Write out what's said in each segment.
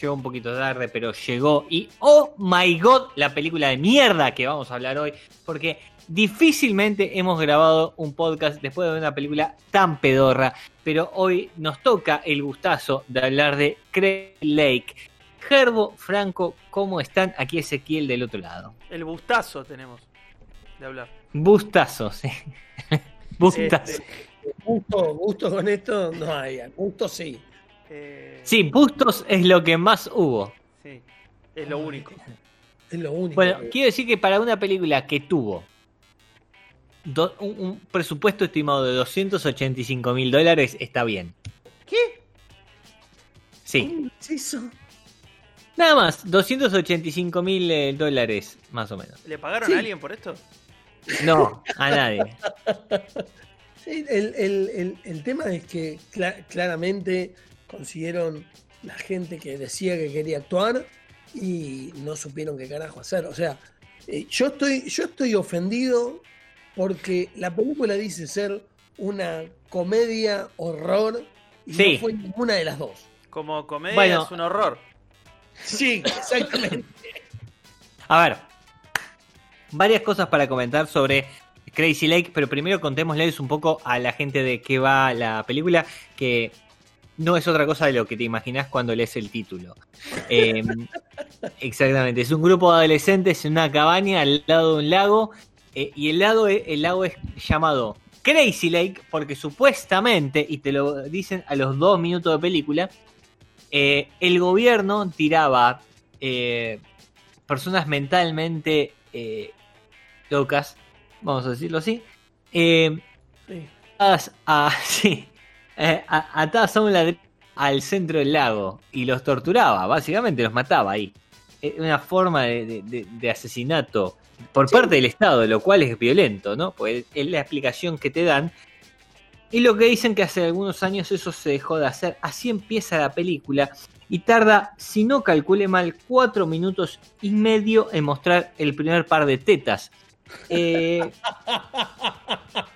Llegó un poquito tarde, pero llegó. Y oh my god, la película de mierda que vamos a hablar hoy. Porque difícilmente hemos grabado un podcast después de ver una película tan pedorra. Pero hoy nos toca el gustazo de hablar de Craig Lake. Gerbo, Franco, ¿cómo están? Aquí Ezequiel del otro lado. El bustazo tenemos de hablar. Bustazo, sí. Bustazo. Este, gusto, gusto con esto no hay. Gusto sí. Eh, Sí, bustos es lo que más hubo. sí, es lo único. Es lo único. Bueno, que- quiero decir que para una película que tuvo do- un, un presupuesto estimado de 285 mil dólares, está bien. ¿Qué? Sí, ¿Cómo es eso? nada más, 285 mil eh, dólares, más o menos. ¿Le pagaron Sí. a alguien por esto? No, a nadie. Sí, el, el- el- el tema es que cla- claramente consiguieron la gente que decía que quería actuar y no supieron qué carajo hacer. O sea, eh, yo, estoy, yo estoy ofendido porque la película dice ser una comedia horror y Sí. no fue ninguna de las dos. Como comedia Bueno. es un horror. Sí, exactamente. A ver, varias cosas para comentar sobre Crazy Lake, pero primero contémosles un poco a la gente de qué va la película, que no es otra cosa de lo que te imaginas cuando lees el título. Eh, exactamente, es un grupo de adolescentes en una cabaña al lado de un lago, eh, y el, lago, e- el lago es llamado Crazy Lake porque supuestamente, y te lo dicen a los dos minutos de película, eh, el gobierno tiraba eh, personas mentalmente locas, vamos a decirlo así, Sí. atadas a, sí, eh, a- atadas a un ladrillo al centro del lago y los torturaba, básicamente los mataba ahí. Una forma de, de- de- de asesinato por parte del Estado, lo cual es violento, ¿no? Pues es la explicación que te dan. Y lo que dicen que hace algunos años eso se dejó de hacer. Así empieza la película y tarda, si no calcule mal, cuatro minutos y medio en mostrar el primer par de tetas. Eh,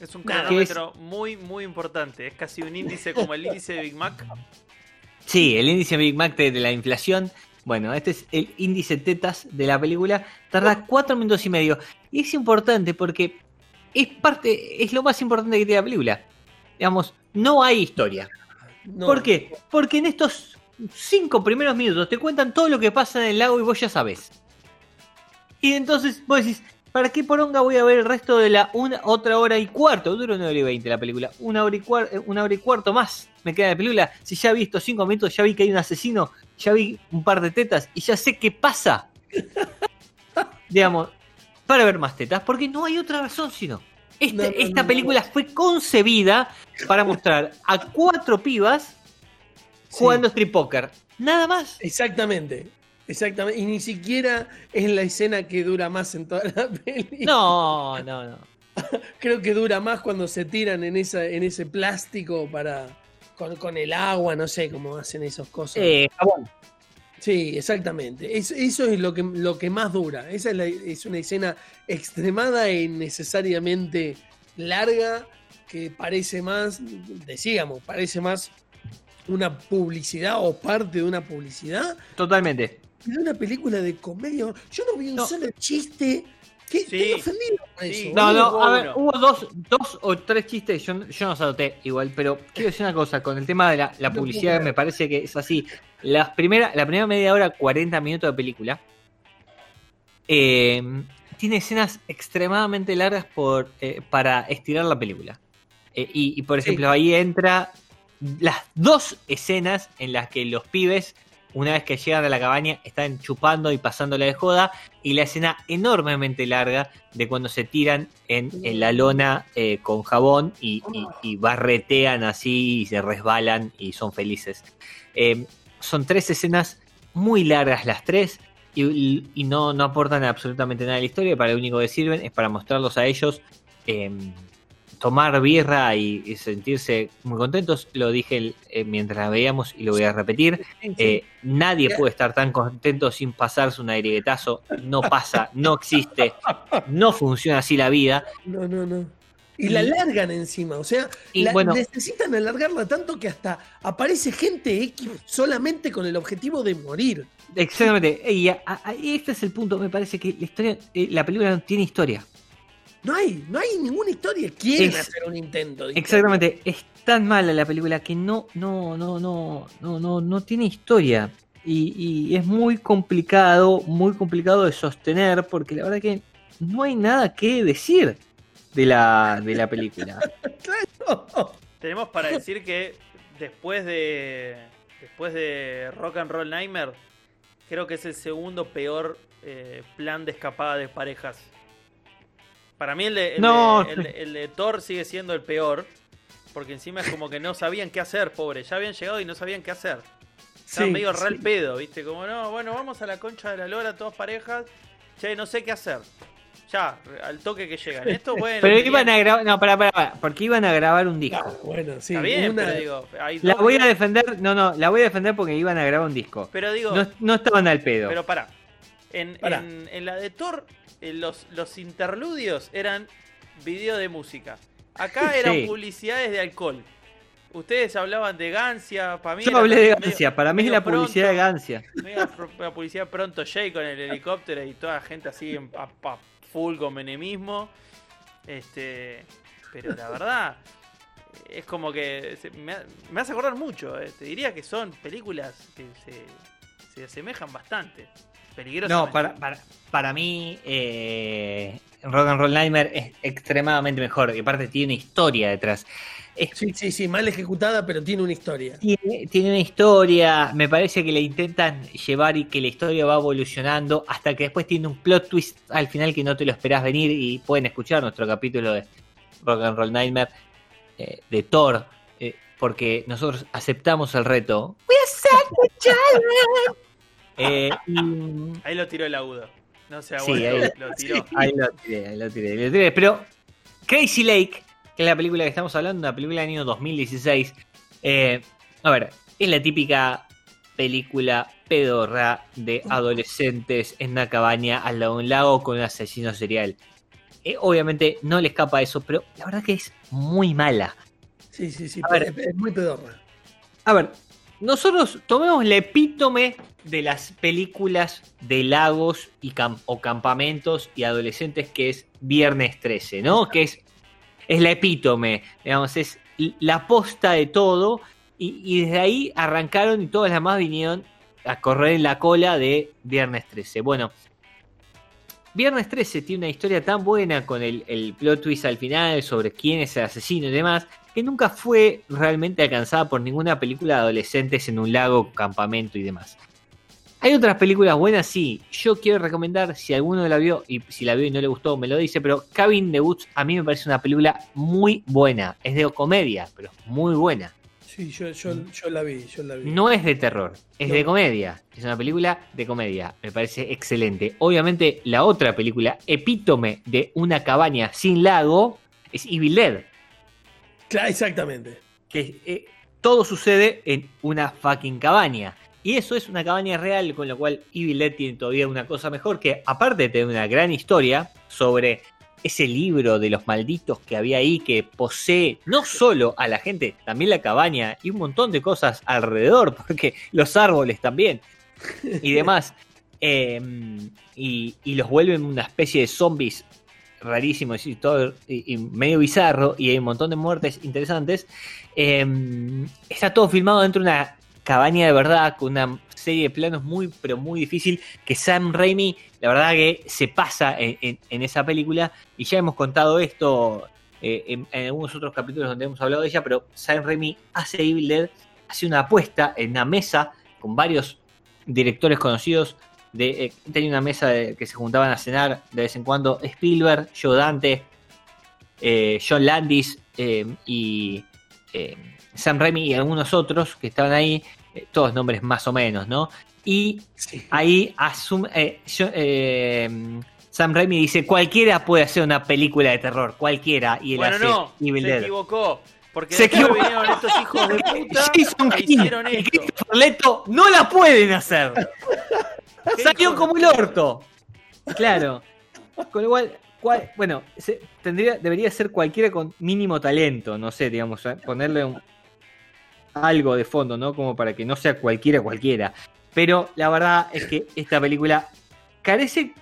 Es un cronómetro muy, muy importante. Es casi un índice como el índice de Big Mac. sí, el índice Big Mac de, de la inflación. Bueno, este es el índice tetas de la película. Tarda cuatro minutos y medio. Y es importante porque es parte, es lo más importante que tiene la película. Digamos, no hay historia. No. ¿Por qué? Porque en estos cinco primeros minutos te cuentan todo lo que pasa en el lago y vos ya sabés. Y entonces vos decís, ¿para qué poronga voy a ver el resto de la una, otra hora y cuarto? Dura una hora y veinte la película. Una hora y, cuar- eh, una hora y cuarto más me queda de película. Si ya he visto cinco minutos, ya vi que hay un asesino, ya vi un par de tetas y ya sé qué pasa. Digamos, para ver más tetas, porque no hay otra razón sino. Este- No, no, esta no, película fue concebida para mostrar a cuatro pibas Sí. jugando strip poker. Nada más. Exactamente. Exactamente. Y ni siquiera es la escena que dura más en toda la peli. No, no, no. Creo que dura más cuando se tiran en esa, en ese plástico para. Con, con el agua, no sé cómo hacen esas cosas. Eh, jabón. Sí, exactamente. Es- eso es lo que, lo que más dura. Esa es, la- es una escena extremada e innecesariamente larga que parece más, decíamos, parece más una publicidad o parte de una publicidad Totalmente. de una película de comedia. Yo no vi un No. solo chiste. ¿Qué? Sí. Estoy ofendido Sí. eso. No, no, a ver, uno. hubo dos, dos o tres chistes, yo, yo no los anoté igual, pero quiero decir una cosa, con el tema de la, la No publicidad me parece que es así. Las primera, la primera media hora, 40 minutos de película, eh, tiene escenas extremadamente largas por, eh, para estirar la película. Eh, y, y, por ejemplo, ahí entra las dos escenas en las que los pibes, una vez que llegan a la cabaña, están chupando y pasándole de joda, y la escena enormemente larga de cuando se tiran en, la lona eh, con jabón y, barretean así y se resbalan y son felices. Eh, son tres escenas muy largas las tres y, no, no, aportan absolutamente nada a la historia, para lo único que sirven es para mostrarlos a ellos. Eh, tomar birra y, y, sentirse muy contentos. Lo dije eh, mientras la veíamos y lo voy a repetir. Eh, nadie puede estar tan contento sin pasarse un aireguetazo. No pasa, no existe, no funciona así la vida. No, no, no. Y, la largan encima, o sea, y la, bueno, necesitan alargarla tanto que hasta aparece gente X solamente con el objetivo de morir. Exactamente, y, a, a, este es el punto, me parece que la historia, eh, la película no tiene historia. No hay, no hay ninguna historia. Quieren es, hacer un intento. exactamente. Es tan mala la película que no, no, no, no, no, no, no tiene historia. Y, y, es muy complicado, muy complicado de sostener, porque la verdad que no hay nada que decir de la, de la película. claro. Tenemos para decir que después de. Después de Rock and Roll Nightmare, creo que es el segundo peor eh, plan de escapada de parejas para mí el de, el, no. de, el, el de, Thor sigue siendo el peor. Porque encima es como que no sabían qué hacer, pobre. Ya habían llegado y no sabían qué hacer. Estaban sí, medio sí. real pedo, ¿viste? Como, no, bueno, vamos a la concha de la lora, todas parejas. Che, no sé qué hacer. Ya, al toque que llegan. Esto, bueno. Pero iban a grabar. No, para, para, porque iban a grabar un disco. Ah, bueno, sí. Está bien, una... pero digo. la voy a defender. No, no, la voy a defender porque iban a grabar un disco. Pero digo. No, no estaban al pedo. Pero para. En, en, en la de Thor los, los interludios eran video de música. Acá eran sí. publicidades de alcohol. Ustedes hablaban de Gancia, para mí. Yo hablé de Gancia, medio, para mí es la pronto, publicidad de Gancia. La publicidad pronto Jay con el helicóptero y toda la gente así a, a full con menemismo. Este, pero la verdad, es como que me, me hace acordar mucho. Eh. Te diría que son películas que se, se asemejan bastante. No, para, para, para mí, eh, Rock and Roll Nightmare es extremadamente mejor. Y aparte tiene una historia detrás. Es, sí, sí, sí, mal ejecutada, pero tiene una historia. Tiene, tiene, una historia, me parece que le intentan llevar y que la historia va evolucionando hasta que después tiene un plot twist al final que no te lo esperás venir y pueden escuchar nuestro capítulo de Rock and Roll Nightmare eh, de Thor, porque nosotros aceptamos el reto. We accept the challenge. Eh, y... Ahí lo tiró el agudo. No sé, sí, ahí, lo, lo tiró. Ahí lo tiré, ahí lo tiré, lo tiré. Pero Crazy Lake, que es la película que estamos hablando, una película del año 2016. Eh, a ver, es la típica película pedorra de adolescentes en una cabaña al lado de un lago con un asesino serial. Eh, obviamente no le escapa eso, pero la verdad que es muy mala. Sí, sí, sí, a ver, es muy pedorra. A ver, nosotros tomemos el epítome de las películas de lagos y camp o campamentos y adolescentes que es Viernes 13, ¿no? Que es, es la epítome, digamos, es la posta de todo y, y, desde ahí arrancaron y todas las más vinieron a correr en la cola de Viernes 13. Bueno, Viernes 13 tiene una historia tan buena con el, el plot twist al final sobre quién es el asesino y demás, que nunca fue realmente alcanzada por ninguna película de adolescentes en un lago, campamento y demás. Hay otras películas buenas, sí. Yo quiero recomendar, si alguno la vio, y si la vio y no le gustó, me lo dice, pero Cabin the Woods a mí me parece una película muy buena. Es de comedia, pero muy buena. Sí, yo, yo, yo la vi, yo la vi. No es de terror, es no. de comedia. Es una película de comedia. Me parece excelente. Obviamente, la otra película, epítome de una cabaña sin lago, es Evil Dead. Claro, exactamente. Que eh, todo sucede en una fucking cabaña. Y eso es una cabaña real, con lo cual Evil Dead tiene todavía una cosa mejor, que aparte de tener una gran historia sobre ese libro de los malditos que había ahí, que posee no solo a la gente, también la cabaña y un montón de cosas alrededor, porque los árboles también y demás. Eh, y, y, los vuelven una especie de zombies rarísimos y todo y, medio bizarro y hay un montón de muertes interesantes. Eh, está todo filmado dentro de una cabaña de verdad con una serie de planos muy pero muy difícil que Sam Raimi la verdad que se pasa en, esa película y ya hemos contado esto eh, en, en algunos otros capítulos donde hemos hablado de ella, pero Sam Raimi hace Evil hace una apuesta en una mesa con varios directores conocidos. De, eh, tenía una mesa de- que se juntaban a cenar de vez en cuando Spielberg, Joe Dante, eh, John Landis eh, y eh, Sam Raimi y algunos otros que estaban ahí, eh, todos nombres más o menos, ¿no? Y Sí. ahí asume, eh, yo- eh, Sam Raimi dice, cualquiera puede hacer una película de terror, cualquiera, y él Bueno, hace no, Evil se Dead. equivocó. Porque Se equivocó. vinieron estos hijos de puta Jason e King hicieron y esto. Christopher Leto no la pueden hacer. ¿Qué Salió como el orto. Claro. Con lo cual, cual- bueno, se- tendría, debería ser cualquiera con mínimo talento, no sé, digamos, eh, ponerle un- algo de fondo, ¿no? Como para que no sea cualquiera cualquiera. Pero la verdad es que esta película carece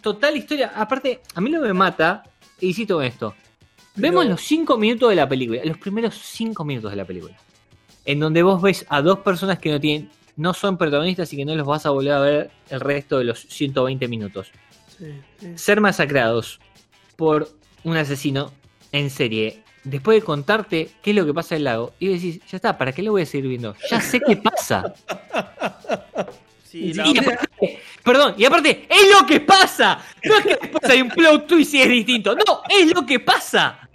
total historia. Aparte, a mí no me mata, y insisto con esto. Vemos Pero- los cinco minutos de la película, los primeros cinco minutos de la película. En donde vos ves a dos personas que no tienen, no son protagonistas y que no los vas a volver a ver el resto de los 120 minutos. Sí, sí. Ser masacrados por un asesino en serie. Después de contarte qué es lo que pasa en el lago, y decís, ya está, ¿para qué lo voy a seguir viendo? Ya sé qué pasa. Sí, Y la- Y aparte, perdón, y aparte, es lo que pasa. No es que después hay un plot twist y es distinto. No, es lo que pasa.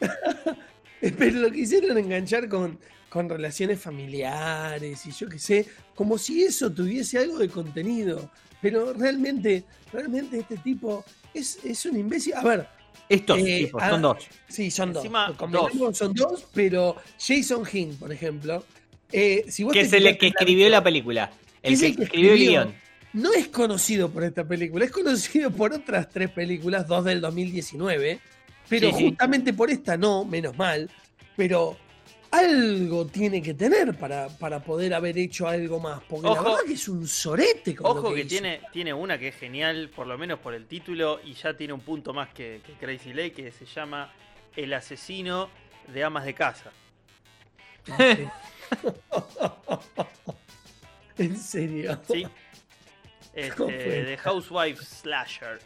Pero lo quisieron enganchar con, con relaciones familiares y yo qué sé, como si eso tuviese algo de contenido. Pero realmente, realmente este tipo es, es un imbécil. A ver, Estos Eh, tipos, ah, son dos. sí, son Encima, dos. Convengamos, Son dos, pero Jason Hinn, por ejemplo, eh, si vos Que es el que escribió la película. El Es que el que escribió el guion. no es conocido por esta película, es conocido por otras tres películas, dos del 2019, pero Sí, sí. justamente por esta no, menos mal, pero algo tiene que tener para, para poder haber hecho algo más, porque la Ojo. verdad que es un sorete con lo Ojo que hizo. tiene, tiene una que es genial, por lo menos por el título, y ya tiene un punto más que, que Crazy Lake, que se llama El asesino de amas de casa. En serio. ¿Sí? Este. The Housewife Slasher.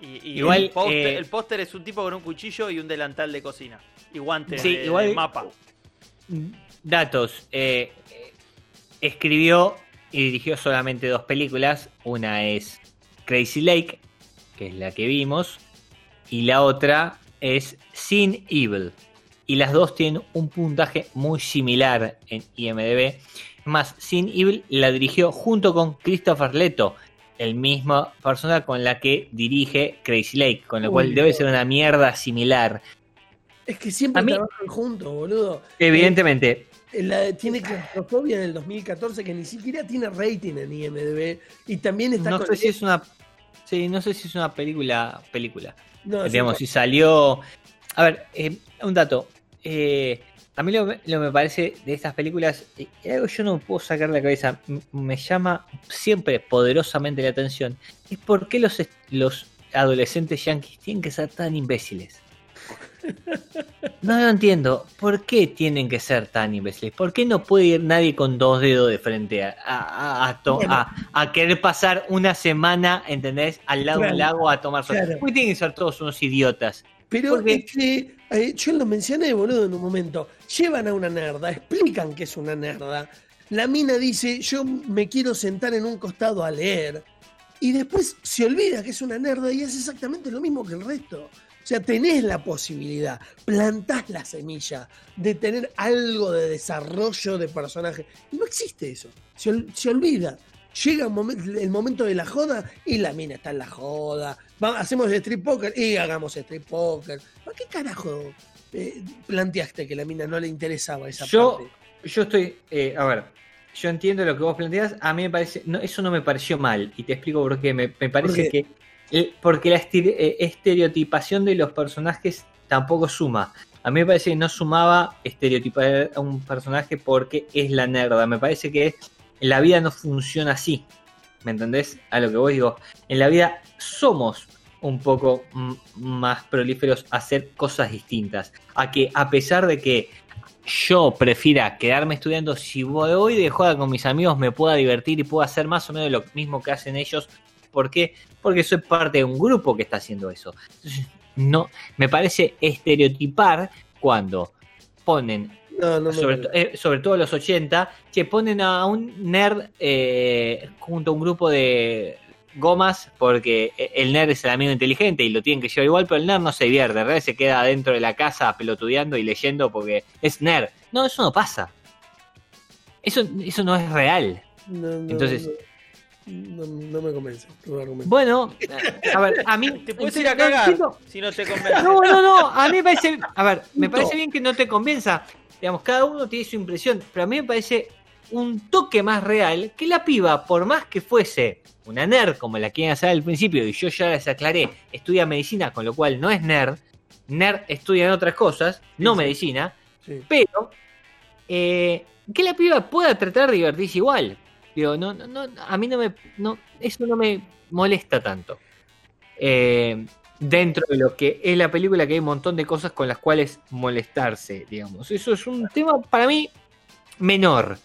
Y, y Igual, el póster eh, el póster es un tipo con un cuchillo y un delantal de cocina. Y guantes Sí, de, igual- de mapa. Datos. eh, escribió y dirigió solamente dos películas. Una es Crazy Lake, que es la que vimos. Y la otra es Sin Evil. Y las dos tienen un puntaje muy similar en IMDb. Más, Sin Evil la dirigió junto con Christopher Leto, el mismo persona con la que dirige Crazy Lake, con lo Uy, cual debe ser una mierda similar. Es que siempre mí- trabajan juntos, boludo. Evidentemente, Eh, la- tiene claustrofobia en el 2014 que ni siquiera tiene rating en IMDb y también está no con- sé si es una sí, no sé si es una película película. No, digamos si salió. A ver eh, un dato. Eh, a mí lo, lo me parece de estas películas eh, algo que yo no puedo sacar de la cabeza me llama siempre poderosamente la atención es por qué los los adolescentes yankees tienen que ser tan imbéciles no lo entiendo. ¿Por qué tienen que ser tan imbéciles? ¿Por qué no puede ir nadie con dos dedos de frente a, a- a- Bueno. querer pasar una semana, ¿entendés? Al lado de un Claro. lago a tomar sol. Claro. ¿Por qué tienen que ser todos unos idiotas? Pero Porque- es que eh, yo lo mencioné, boludo, en un momento. Llevan a una nerda, explican que es una nerda. La mina dice, yo me quiero sentar en un costado a leer. Y después se olvida que es una nerda y es exactamente lo mismo que el resto. O sea, tenés la posibilidad, plantás la semilla de tener algo de desarrollo de personaje. Y no existe eso. Se, ol- se olvida. Llega un momen- el momento de la joda y la mina está en la joda. Va- hacemos strip poker y hagamos strip poker. ¿Por qué carajo eh, planteaste que la mina no le interesaba esa Yo, parte? yo estoy, eh, a ver, yo entiendo lo que vos planteas, a mí me parece, no, eso no me pareció mal, y te explico por qué, me, me parece ¿Por que, porque la eh, estereotipación de los personajes tampoco suma. A mí me parece que no sumaba estereotipar a un personaje porque es la nerda, me parece que la vida no funciona así, ¿me entendés? A lo que vos digo, en la vida somos un poco más prolíferos a hacer cosas distintas, a que a pesar de que yo prefiera quedarme estudiando, si voy de joda con mis amigos me pueda divertir y pueda hacer más o menos lo mismo que hacen ellos. ¿Por qué? Porque soy parte de un grupo que está haciendo eso. No, me parece estereotipar cuando ponen No, no, sobre, to- eh, sobre todo los 80, que ponen a un nerd eh, junto a un grupo de gomas, porque e- el nerd es el amigo inteligente y lo tienen que llevar igual, pero el nerd no se divierte, en realidad se queda dentro de la casa pelotudeando y leyendo porque es nerd. No, eso no pasa. Eso, eso no es real. No, no, Entonces- No, no- no me convence tu argumento. Bueno, a ver, a mí... Te puedes ir a no cagar si no te convence. No, no, no, a mí me parece, a ver, me parece bien que no te convenza. Digamos, cada uno tiene su impresión, pero a mí me parece un toque más real que la piba, por más que fuese una nerd, como la quieren hacer al principio, y yo ya les aclaré, estudia medicina, con lo cual no es nerd, nerd estudia en otras cosas, no sí. medicina, Sí. pero eh, que la piba pueda tratar de divertirse igual. Digo, no, no, no, a mí no me, no, eso no me molesta tanto. Eh, dentro de lo que es la película, que hay un montón de cosas con las cuales molestarse, digamos. Eso es un tema para mí menor.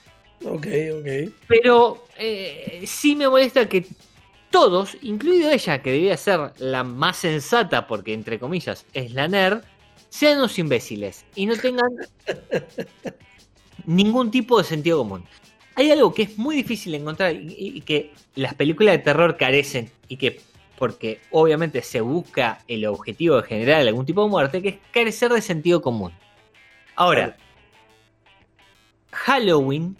Ok, ok. Pero eh, sí me molesta que todos, incluido ella, que debía ser la más sensata, porque entre comillas es la nerd, sean unos imbéciles y no tengan ningún tipo de sentido común. Hay algo que es muy difícil de encontrar y, y que las películas de terror carecen y que, porque obviamente se busca el objetivo de generar algún tipo de muerte, que es carecer de sentido común. Ahora, Halloween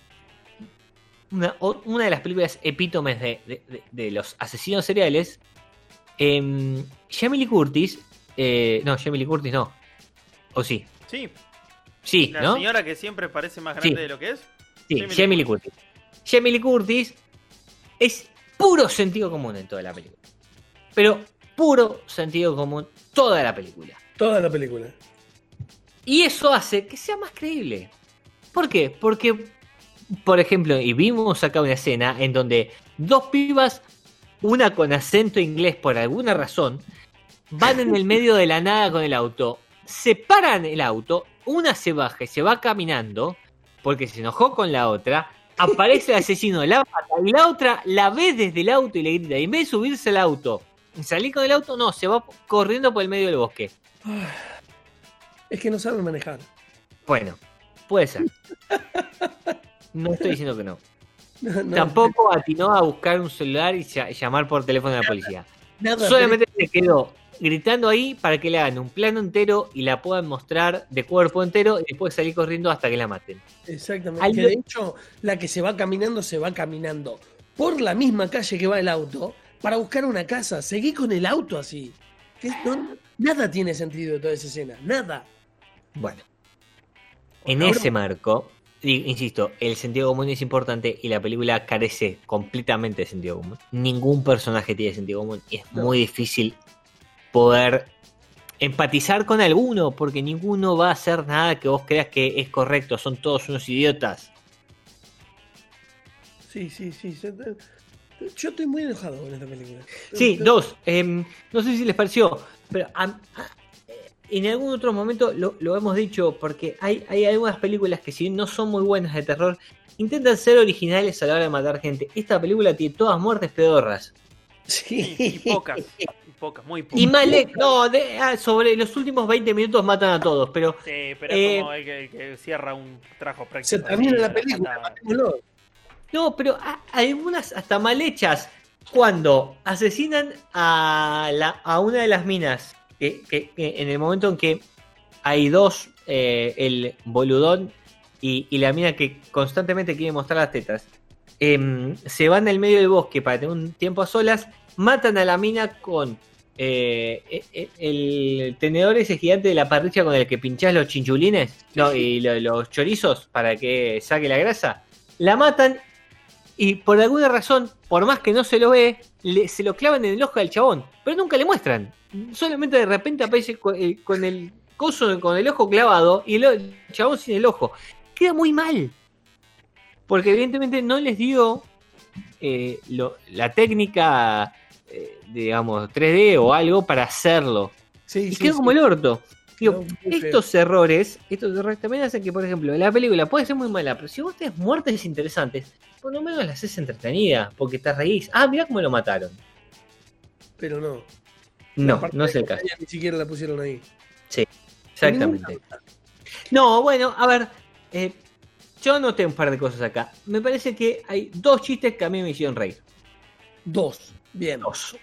una, de las películas epítomes de, de- de- de los asesinos seriales. Eh, Jamie Lee Curtis. eh, no, Jamie Lee Curtis no. ¿O sí? Sí, Sí, la ¿no? señora que siempre parece más grande Sí. de lo que es. Sí, Jamie Lee Curtis. Jamie Lee Curtis es puro sentido común en toda la película. Pero puro sentido común toda la película. Toda la película. Y eso hace que sea más creíble. ¿Por qué? Porque, por ejemplo, y vimos acá una escena en donde dos pibas, una con acento inglés por alguna razón, van en el medio de la nada con el auto, separan el auto, una se baja y se va caminando, porque se enojó con la otra, aparece el asesino, la mata, y la otra la ve desde el auto y le grita, y en vez de subirse al auto y salir con el auto, no, se va corriendo por el medio del bosque. Es que no saben manejar. Bueno, puede ser. No estoy diciendo que no. No, no, Tampoco atinó a buscar un celular y lla- llamar por teléfono a la policía. nada, Solamente se quedó gritando ahí para que le hagan un plano entero y la puedan mostrar de cuerpo entero y después salir corriendo hasta que la maten. Exactamente. Algo- Que de hecho, la que se va caminando, se va caminando por la misma calle que va el auto para buscar una casa. Seguí con el auto así. Que no- nada tiene sentido de toda esa escena. Nada. Bueno, en Ahora- ese marco, insisto, el sentido común es importante y la película carece completamente de sentido común. Ningún personaje tiene sentido común y es No. muy difícil poder empatizar con alguno porque ninguno va a hacer nada que vos creas que es correcto. Son todos unos idiotas. Sí, sí, sí. Yo estoy muy enojado con esta película. Sí, dos. em, no sé si les pareció, pero a- a- en algún otro momento lo, lo hemos dicho porque hay, hay algunas películas que si bien no son muy buenas de terror, intentan ser originales a la hora de matar gente. Esta película tiene todas muertes pedorras. Sí. Y pocas, y pocas, muy pocas. Y mal he- no, de- ah, sobre los últimos 20 minutos matan a todos, pero Sí, pero Eh, es como el que, el que cierra un trabajo práctico. Se termina la película. No, pero algunas hasta mal hechas. Cuando asesinan a, la, a una de las minas, que, que- que en el momento en que hay dos, eh, el boludón y, y la mina que constantemente quiere mostrar las tetas, em, se van del medio del bosque para tener un tiempo a solas, matan a la mina con eh, e- e- el tenedor ese gigante de la parrilla con el que pinchás los chinchulines no, y lo- los chorizos para que saque la grasa. La matan y por alguna razón, por más que no se lo ve, le- se lo clavan en el ojo al chabón. Pero nunca le muestran. Solamente de repente aparece con el, con el coso, con el ojo clavado y el chabón sin el ojo. Queda muy mal. Porque evidentemente no les dio eh, lo- la técnica, eh, digamos, 3D o algo para hacerlo. Sí, Y sí, quedó sí. como el orto. Digo, feo. estos errores, estos errores también hacen que, por ejemplo, la película puede ser muy mala, pero si vos tenés muertes interesantes, por lo menos las haces entretenidas, porque te reís. Ah, mirá cómo lo mataron. Pero no. No, no es el caso. Ni siquiera la pusieron ahí. Exactamente. No, bueno, a ver. eh, yo anoté un par de cosas acá. Me parece que hay dos chistes que a mí me hicieron reír. Dos. Bien. Dos.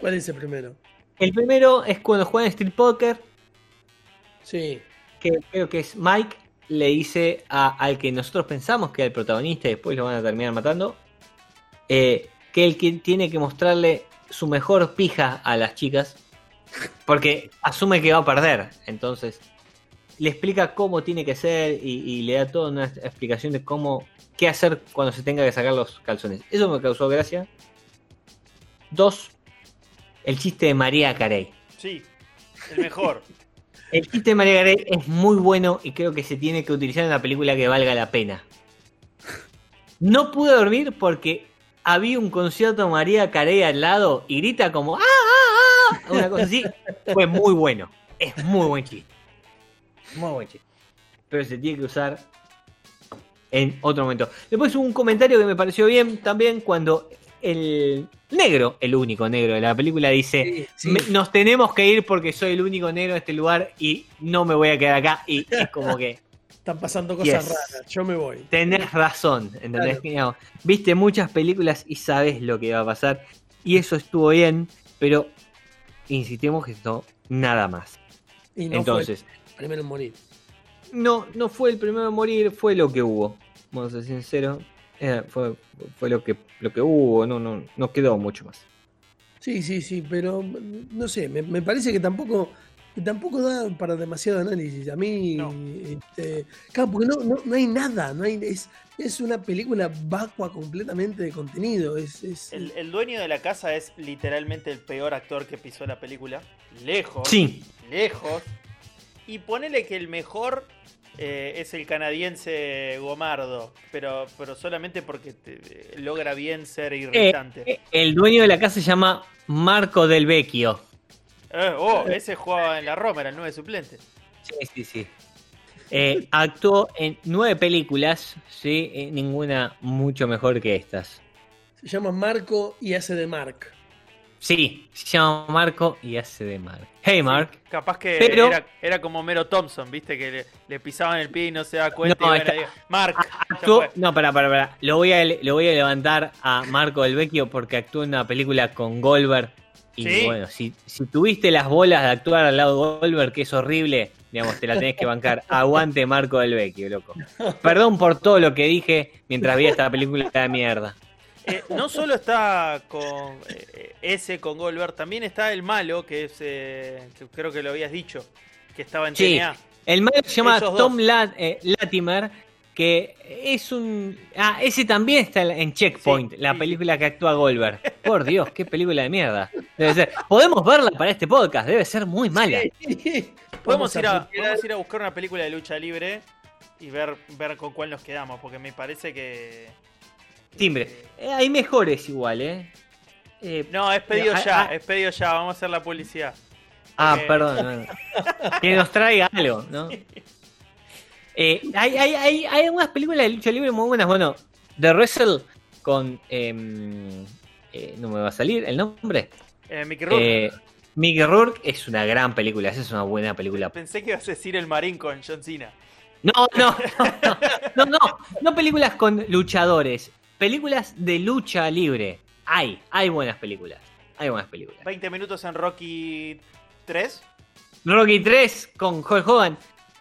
¿Cuál es el primero? El primero es cuando juegan Street Poker, Sí. que creo que es Mike, le dice a- al que nosotros pensamos que era el protagonista y después lo van a terminar matando, eh, que él que tiene que mostrarle su mejor pija a las chicas, porque asume que va a perder. Entonces, le explica cómo tiene que ser y, y le da toda una explicación de cómo, qué hacer cuando se tenga que sacar los calzones. Eso me causó gracia. Dos, el chiste de María Carey. Sí, el mejor. El chiste de María Carey es muy bueno y creo que se tiene que utilizar en una película que valga la pena. No pude dormir porque había un concierto de María Carey al lado y grita como ¡Ah, ah, ah! Una cosa así. Fue muy bueno. Es muy buen chiste. Muy buen chiste. Pero se tiene que usar en otro momento. Después hubo un comentario que me pareció bien también cuando el negro, el único negro de la película, dice Sí, sí. me- nos tenemos que ir porque soy el único negro en este lugar y no me voy a quedar acá. Y es como que Están pasando cosas Yes. raras. Yo me voy. tenés razón, ¿entendés? Claro. Viste muchas películas y sabes lo que va a pasar. Y eso estuvo bien, pero insistimos que esto nada más. Y no Entonces, fue primero en morir. no, no fue el primero a morir, fue lo que hubo. Vamos a ser sinceros. Eh, fue, fue lo que lo que hubo, no, no, no quedó mucho más. Sí, sí, sí, pero no sé, me, me parece que tampoco, que tampoco da para demasiado análisis. A mí, No. este, claro, porque no, no, no hay nada, no hay, es, es una película vacua completamente de contenido. Es, es- El, el dueño de la casa es literalmente el peor actor que pisó la película. Lejos. Sí, Lejos. Y ponele que el mejor eh, es el canadiense Gomardo. Pero, pero solamente porque te- logra bien ser irritante. eh, el dueño de la casa se llama Marco Del Vecchio. Eh, oh, ese jugaba en la Roma, era el 9 suplente. Sí, sí, sí. Eh, actuó en nueve películas, sí, eh, ninguna mucho mejor que estas. se llama Marco y hace de Mark. Sí, se llama Marco y hace de Mark. Hey Mark. Capaz que Pero- era, era como Mero Thompson, viste, que le, le pisaban el pie y no se da cuenta. No, y bueno, está- digo, Mark, no, para, para, para. Lo voy, a, lo voy a levantar a Marco Del Vecchio porque actuó en una película con Goldberg. Y Sí. bueno, si, si tuviste las bolas de actuar al lado de Goldberg, que es horrible, digamos, te la tenés que bancar. Aguante Marco Del Vecchio, loco. Perdón por todo lo que dije mientras vi esta película de mierda. Eh, no solo está con eh, ese con Goldberg, también está el malo, que es, eh, que creo que lo habías dicho, que estaba en Sí. TNA. El malo se llama Esos. Tom Lat- eh, Latimer, que es un... Ah, ese también está en Checkpoint, Sí, la sí. película que actúa Goldberg. Por Dios, qué película de mierda. Debe ser. Podemos verla para este podcast, debe ser muy mala. Podemos ir, a, podemos ir a buscar una película de lucha libre y ver, ver con cuál nos quedamos, porque me parece que... Timbre. Eh, hay mejores igual, ¿eh? Eh, No, es pedido ya, ah. es pedido ya, vamos a hacer la publicidad. Ah, Eh, perdón. no. Que nos traiga algo, ¿no? Hay, hay, hay, hay algunas películas de lucha libre muy buenas. Bueno, The Wrestle con. em, no me va a salir el nombre. Eh, Mickey Rourke. Mickey Rourke es una gran película. Esa es una buena película. Pensé que ibas a decir El Marín con John Cena. No, no, no, no, no, no películas con luchadores. Películas de lucha libre. Hay, hay buenas películas. Hay buenas películas. 20 minutos en Rocky 3. Rocky 3 con Hulk Hogan.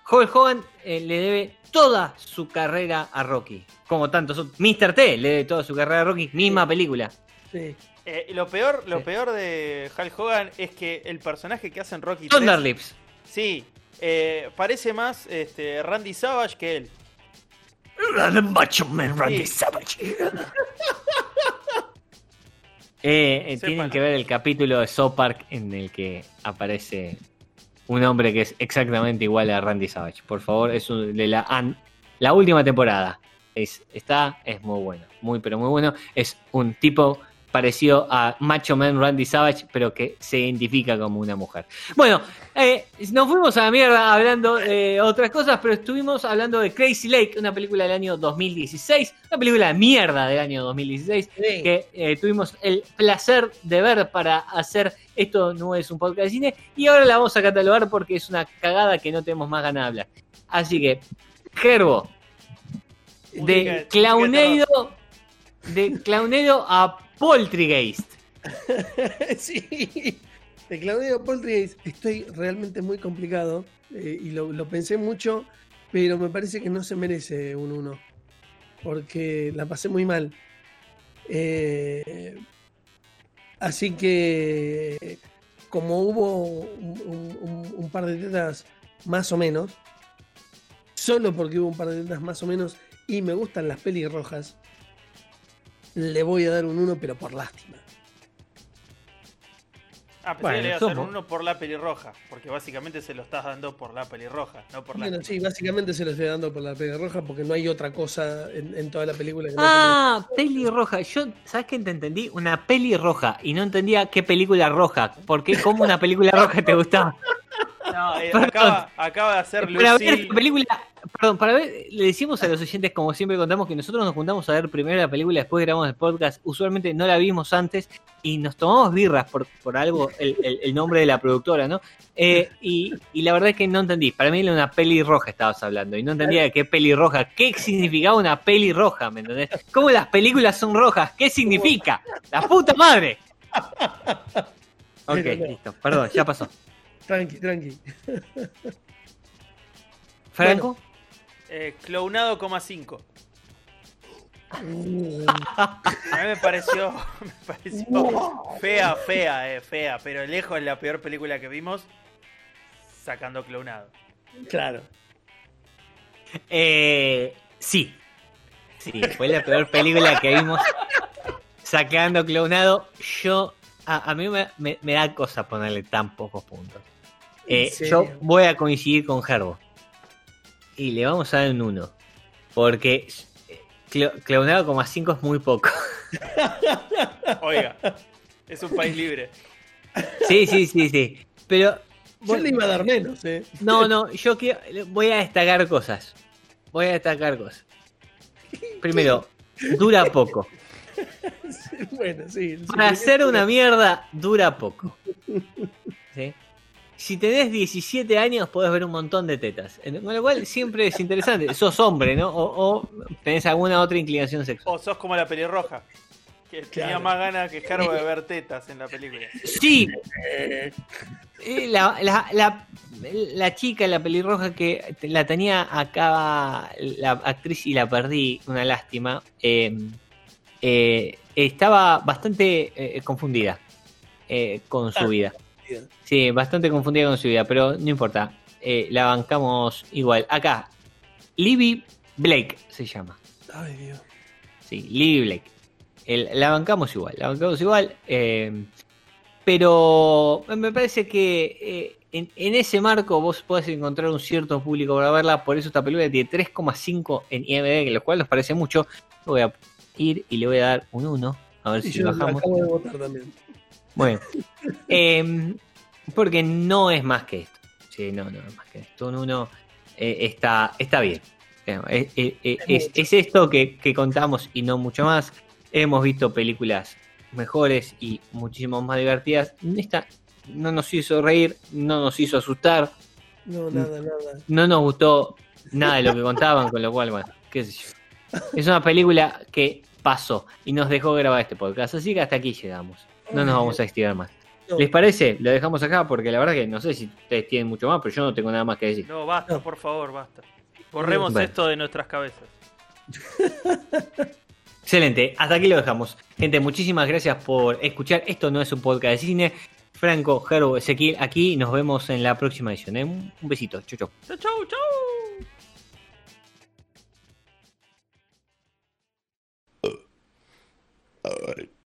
Hulk Hogan eh, le debe toda su carrera a Rocky. Como tantos otros. Mr. T le debe toda su carrera a Rocky. Misma película. Sí. Eh, lo peor, lo Sí. peor de Hulk Hogan es que el personaje que hace en Rocky 3, Thunderlips. sí, eh, parece más este, Randy Savage que él. The Macho Man Randy Sí. Savage. Eh, eh, tienen que ver el capítulo de South Park en el que aparece un hombre que es exactamente igual a Randy Savage. Por favor, es un- de la, an- la última temporada. Es, está, es muy bueno. Muy, pero muy bueno. Es un tipo parecido a Macho Man Randy Savage, pero que se identifica como una mujer. Bueno, eh, nos fuimos a la mierda hablando de otras cosas, pero estuvimos hablando de Crazy Lake, una película del año 2016, una película de mierda del año 2016, Sí. que eh, tuvimos el placer de ver para hacer esto no es un podcast de cine, y ahora la vamos a catalogar porque es una cagada que no tenemos más ganas de hablar. Así que, Gerbo, de Clownado, de Clownado a Poltergeist. sí. De Claudio Poltergeist estoy realmente muy complicado eh, y lo, pensé mucho, pero me parece que no se merece un 1. Porque la pasé muy mal. Eh, así que, como hubo un, un- par de tetas más o menos, solo porque hubo un par de tetas más o menos y me gustan las pelirrojas, le voy a dar un 1, pero por lástima. Ah, pensé Bueno, que le iba a hacer somos. uno por la pelirroja, porque básicamente se lo estás dando por la pelirroja, no por la... Bueno, sí, básicamente se lo estoy dando por la peli roja porque no hay otra cosa en, en toda la película que no Ah, peli roja. Yo, ¿sabes qué te entendí? Una peli roja. Y no entendía qué película roja. Porque como una película roja te gustaba. No, eh, acaba, acaba de hacer Para ver Lucille... esta película, perdón, para ver, le decimos a los oyentes, como siempre contamos, que nosotros nos juntamos a ver primero la película, después grabamos el podcast. Usualmente no la vimos antes y nos tomamos birras por, por algo, el, el- el nombre de la productora, ¿no? Eh, y, y la verdad es que no entendí. Para mí era una peli roja estabas hablando y no entendía de qué peli roja. ¿Qué significaba una peli roja? ¿Me entendés? ¿Cómo las películas son rojas? ¿Qué significa? ¡La puta madre! Ok, listo, perdón, ya pasó. Tranqui, tranqui. ¿Franco? Eh, clownado, coma 5. Uh, A mí me pareció, me pareció fea, fea, eh, fea, pero lejos la peor película que vimos, sacando clownado. claro. Eh, sí. Sí, fue la peor película que vimos sacando clonado. Yo, a, a mí me, me- me da cosa ponerle tan pocos puntos. Eh, yo voy a coincidir con Gerbo. Y le vamos a dar un 1. Porque eh, clo- clonado como a 5 es muy poco. Oiga, es un país libre. Sí, sí, sí, sí. Pero Yo le iba a dar menos, ¿eh? No, no, yo quiero, voy a destacar cosas. Voy a destacar cosas. Primero, dura poco. Bueno, sí. Para hacer una mierda, dura poco. ¿Sí? Si tenés 17 años, podés ver un montón de tetas. Con lo cual, siempre es interesante. Sos hombre, ¿no? O, o tenés alguna otra inclinación sexual. O sos como la pelirroja, que tenía más ganas que Cargo de ver tetas en la película. Sí. Eh, La, la, la, la chica, la pelirroja que la tenía acá, la actriz y la perdí, una lástima, eh, eh, estaba bastante eh, confundida eh, con su Ah. Sí, bastante confundida con su vida, pero no importa. eh, la bancamos igual. Acá, Libby Blake se llama. Ay, Dios. Sí, Libby Blake. El- la bancamos igual, la bancamos igual. eh, pero me parece que eh, en, en ese marco vos podés encontrar un cierto público para verla. Por eso esta película tiene 3,5 en IMDb, lo cual nos parece mucho. Voy a ir y le voy a dar un 1. A ver si yo bajamos. acabo de votar también. Bueno, em, porque no es más que esto. Sí, no, no es más que esto. Un 1 está, está bien. Eh, Es, es- es- es- es esto que, que contamos y no mucho más. Hemos visto películas mejores y muchísimo más divertidas. Esta no nos hizo reír, no nos hizo asustar, No, nada, nada. no nos gustó nada de lo que contaban, con lo cual, bueno, qué sé yo. Es una película que pasó y nos dejó grabar este podcast, así que hasta aquí llegamos no nos vamos a estirar más. ¿Les parece? Lo dejamos acá porque la verdad que no sé si ustedes tienen mucho más, pero yo no tengo nada más que decir. No, basta, por favor, basta. Borremos esto de nuestras cabezas. Excelente, hasta aquí lo dejamos. Gente, muchísimas gracias por escuchar. Esto no es un podcast de cine. Franco, Jaro, Ezequiel, aquí nos vemos en la próxima edición. ¿eh? Un besito, chau, chau. Chau, chau, chau. Uh, all right.